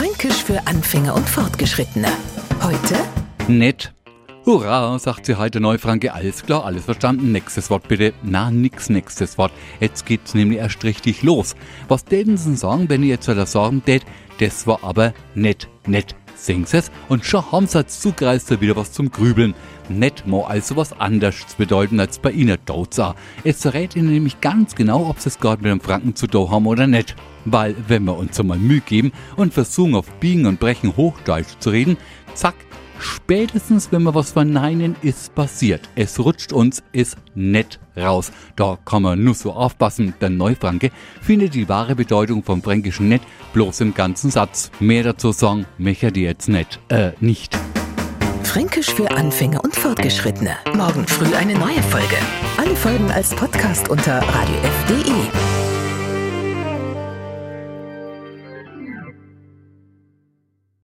Fränkisch für Anfänger und Fortgeschrittene. Heute Nett. Hurra, sagt sie heute Neufranke. Alles klar, alles verstanden. Nächstes Wort bitte. Na, nix nächstes Wort. Jetzt geht's nämlich erst richtig los. Was täten Sie sagen, wenn ich jetzt wieder sagen tät, das war aber nett, nett. Sing's es und schon haben sie als Zugreister wieder was zum Grübeln. Nett mo also was anderes zu bedeuten als bei Ihnen dort. Es verrät Ihnen nämlich ganz genau, ob Sie es gerade mit dem Franken zu do haben oder nicht. Weil, wenn wir uns einmal Mühe geben und versuchen auf Biegen und Brechen Hochdeutsch zu reden, zack, Spätestens, wenn wir was verneinen, ist passiert. Es rutscht uns, ist nett raus. Da kann man nur so aufpassen. Der Neufranke findet die wahre Bedeutung vom fränkischen nett bloß im ganzen Satz. Mehr dazu sagen, möchte die jetzt nicht. Äh, nicht. Fränkisch für Anfänger und Fortgeschrittene. Morgen früh eine neue Folge. Alle Folgen als Podcast unter radiof.de.